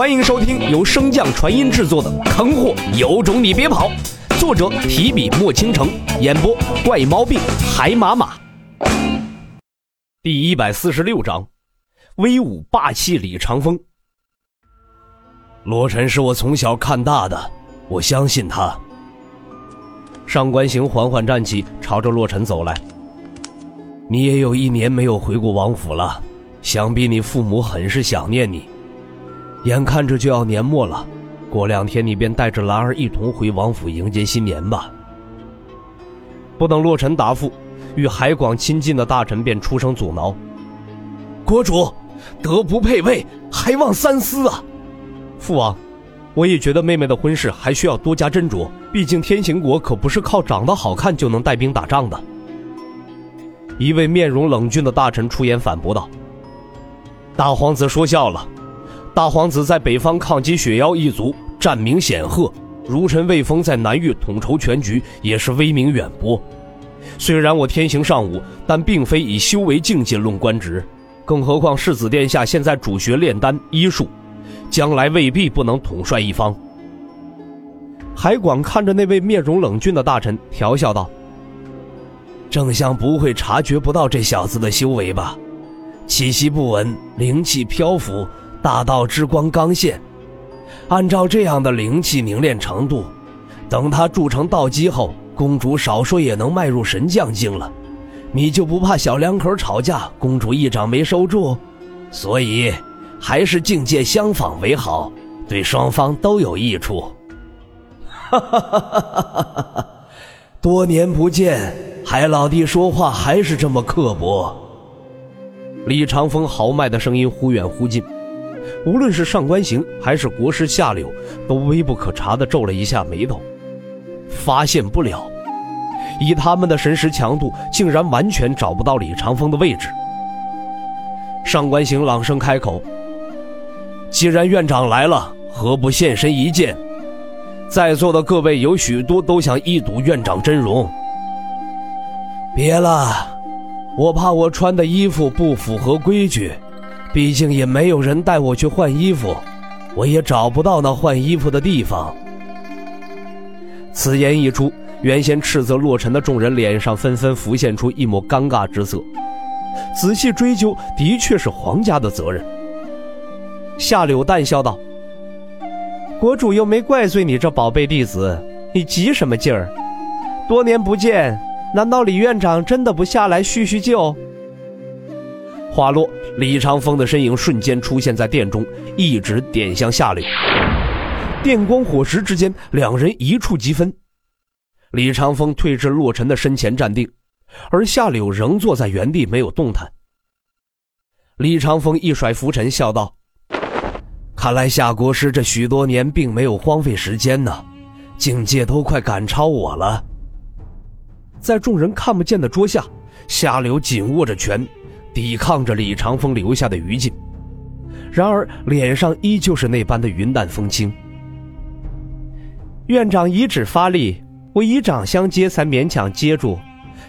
欢迎收听由升降传音制作的《坑货有种你别跑》，作者提笔墨倾城，演播怪毛病海马马。第一百四十六章，威武霸气李长风。洛尘是我从小看大的，我相信他。上官行缓缓站起，朝着洛尘走来。你也有一年没有回过王府了，想必你父母很是想念你。眼看着就要年末了，过两天你便带着兰儿一同回王府迎接新年吧。不等洛尘答复，与海广亲近的大臣便出声阻挠：“国主，德不配位，还望三思啊！”父王，我也觉得妹妹的婚事还需要多加斟酌，毕竟天行国可不是靠长得好看就能带兵打仗的。一位面容冷峻的大臣出言反驳道：“大皇子说笑了，大皇子在北方抗击雪妖一族，战名显赫；如臣魏峰在南域统筹全局，也是威名远播。虽然我天行尚武，但并非以修为境界论官职，更何况世子殿下现在主学炼丹医术，将来未必不能统帅一方。”海广看着那位面容冷峻的大臣，调笑道。正相不会察觉不到这小子的修为吧？气息不稳，灵气漂浮，大道之光刚现。按照这样的灵气凝练程度，等他铸成道基后，公主少说也能迈入神将境了。你就不怕小两口吵架，公主一掌没收住？所以，还是境界相仿为好，对双方都有益处。哈哈哈哈哈哈！多年不见。海老弟说话还是这么刻薄。李长风豪迈的声音忽远忽近，无论是上官行还是国师夏柳，都微不可察的皱了一下眉头。发现不了，以他们的神识强度，竟然完全找不到李长风的位置。上官行朗声开口：“既然院长来了，何不现身一见？在座的各位有许多都想一睹院长真容。”别了，我怕我穿的衣服不符合规矩，毕竟也没有人带我去换衣服，我也找不到那换衣服的地方。此言一出，原先斥责洛尘的众人脸上纷纷浮现出一抹尴尬之色。仔细追究，的确是皇家的责任。夏柳淡笑道：“国主又没怪罪你这宝贝弟子，你急什么劲儿？多年不见。”难道李院长真的不下来叙叙旧？话落，李长风的身影瞬间出现在殿中，一指点向夏柳。电光火石之间，两人一触即分。李长风退至洛尘的身前站定，而夏柳仍坐在原地没有动弹。李长风一甩拂尘，笑道：“看来夏国师这许多年并没有荒废时间呢，境界都快赶超我了。”在众人看不见的桌下，夏柳紧握着拳，抵抗着李长风留下的余烬。然而脸上依旧是那般的云淡风轻。院长一指发力，我以掌相接，才勉强接住，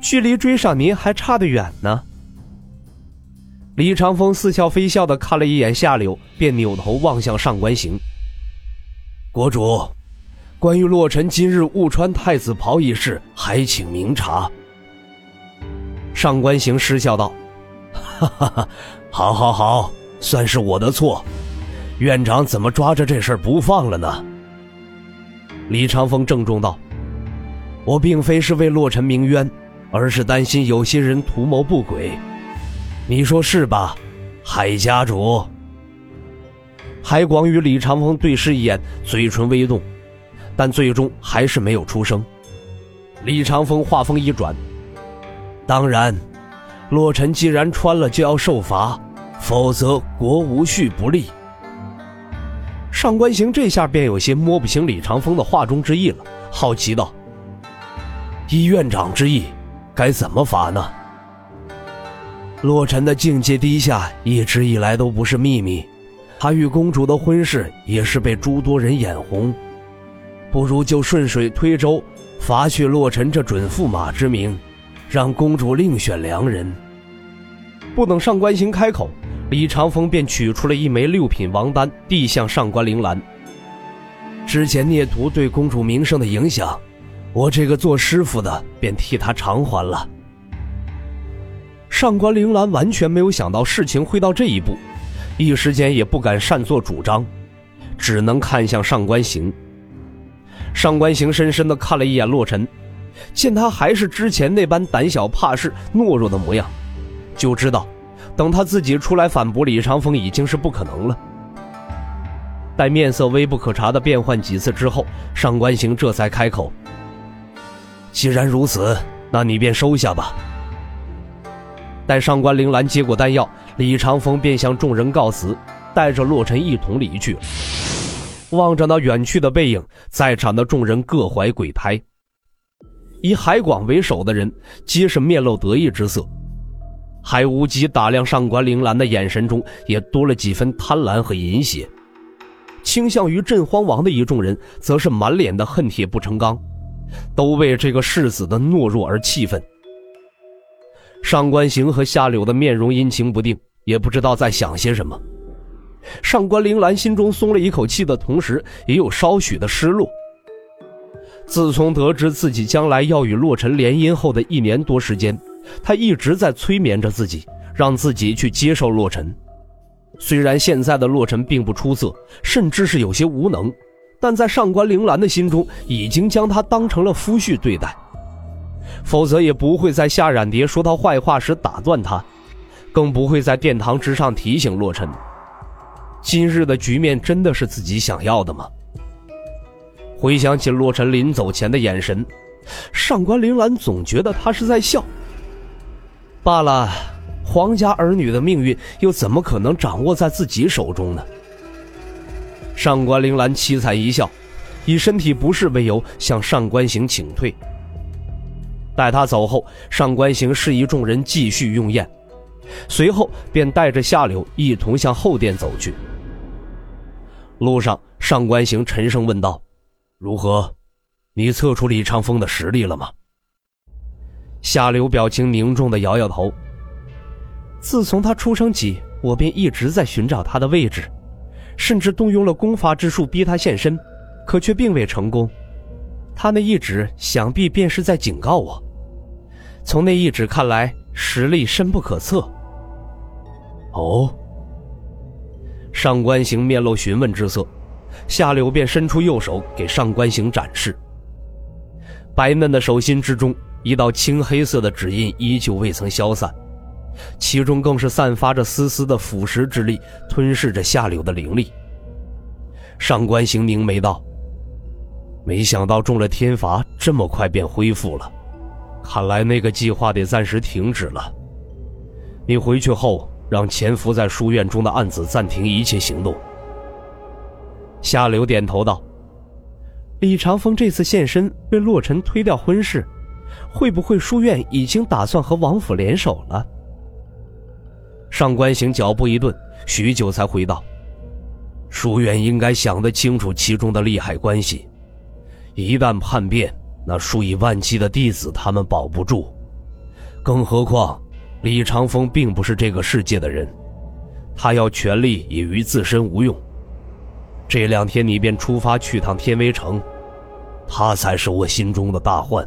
距离追上您还差得远呢。李长风似笑非笑的看了一眼夏柳，便扭头望向上官行。国主。关于洛尘今日误穿太子袍一事，还请明察。上官行失笑道：“哈哈哈，好，好，好，算是我的错。院长怎么抓着这事儿不放了呢？”李长风郑重道：“我并非是为洛尘鸣冤，而是担心有些人图谋不轨。你说是吧，海家主？”海广与李长风对视一眼，嘴唇微动。但最终还是没有出声。李长风话锋一转：“当然，洛尘既然穿了，就要受罚，否则国无序不立。”上官行这下便有些摸不清李长风的话中之意了，好奇道：“依院长之意，该怎么罚呢？”洛尘的境界低下，一直以来都不是秘密，他与公主的婚事也是被诸多人眼红。不如就顺水推舟，罚去洛尘这准驸马之名，让公主另选良人。不等上官行开口，李长风便取出了一枚六品王丹，递向上官铃兰。之前孽徒对公主名声的影响，我这个做师傅的便替他偿还了。上官铃兰完全没有想到事情会到这一步，一时间也不敢擅作主张，只能看向上官行。上官行深深的看了一眼洛尘，见他还是之前那般胆小怕事、懦弱的模样，就知道，等他自己出来反驳李长风已经是不可能了。待面色微不可察的变换几次之后，上官行这才开口：“既然如此，那你便收下吧。”待上官铃兰接过丹药，李长风便向众人告辞，带着洛尘一同离去了。望着那远去的背影，在场的众人各怀鬼胎。以海广为首的人皆是面露得意之色，海无极打量上官铃兰的眼神中也多了几分贪婪和淫邪。倾向于镇荒王的一众人，则是满脸的恨铁不成钢，都为这个世子的懦弱而气愤。上官行和夏柳的面容阴晴不定，也不知道在想些什么。上官铃兰心中松了一口气的同时，也有稍许的失落。自从得知自己将来要与洛尘联姻后的一年多时间，他一直在催眠着自己，让自己去接受洛尘。虽然现在的洛尘并不出色，甚至是有些无能，但在上官铃兰的心中，已经将他当成了夫婿对待。否则也不会在夏冉蝶说他坏话时打断他，更不会在殿堂之上提醒洛尘。今日的局面真的是自己想要的吗？回想起洛尘临走前的眼神，上官铃兰总觉得他是在笑。罢了，皇家儿女的命运又怎么可能掌握在自己手中呢？上官铃兰凄惨一笑，以身体不适为由向上官行请退。待他走后，上官行示意众人继续用宴，随后便带着夏柳一同向后殿走去。路上，上官行沉声问道：“如何？你测出李长风的实力了吗？”夏柳表情凝重的摇摇头：“自从他出生起，我便一直在寻找他的位置，甚至动用了功法之术逼他现身，可却并未成功。他那一指，想必便是在警告我。”从那一指看来，实力深不可测。哦，上官行面露询问之色，夏柳便伸出右手给上官行展示。白嫩的手心之中，一道青黑色的指印依旧未曾消散，其中更是散发着丝丝的腐蚀之力，吞噬着夏柳的灵力。上官行凝眉道：“没想到中了天罚，这么快便恢复了。”看来那个计划得暂时停止了。你回去后，让潜伏在书院中的暗子暂停一切行动。夏柳点头道：“李长风这次现身为洛尘推掉婚事，会不会书院已经打算和王府联手了？”上官行脚步一顿，许久才回道：“书院应该想得清楚其中的利害关系，一旦叛变。”那数以万计的弟子，他们保不住。更何况，李长风并不是这个世界的人，他要权力也于自身无用。这两天你便出发去趟天威城，他才是我心中的大患。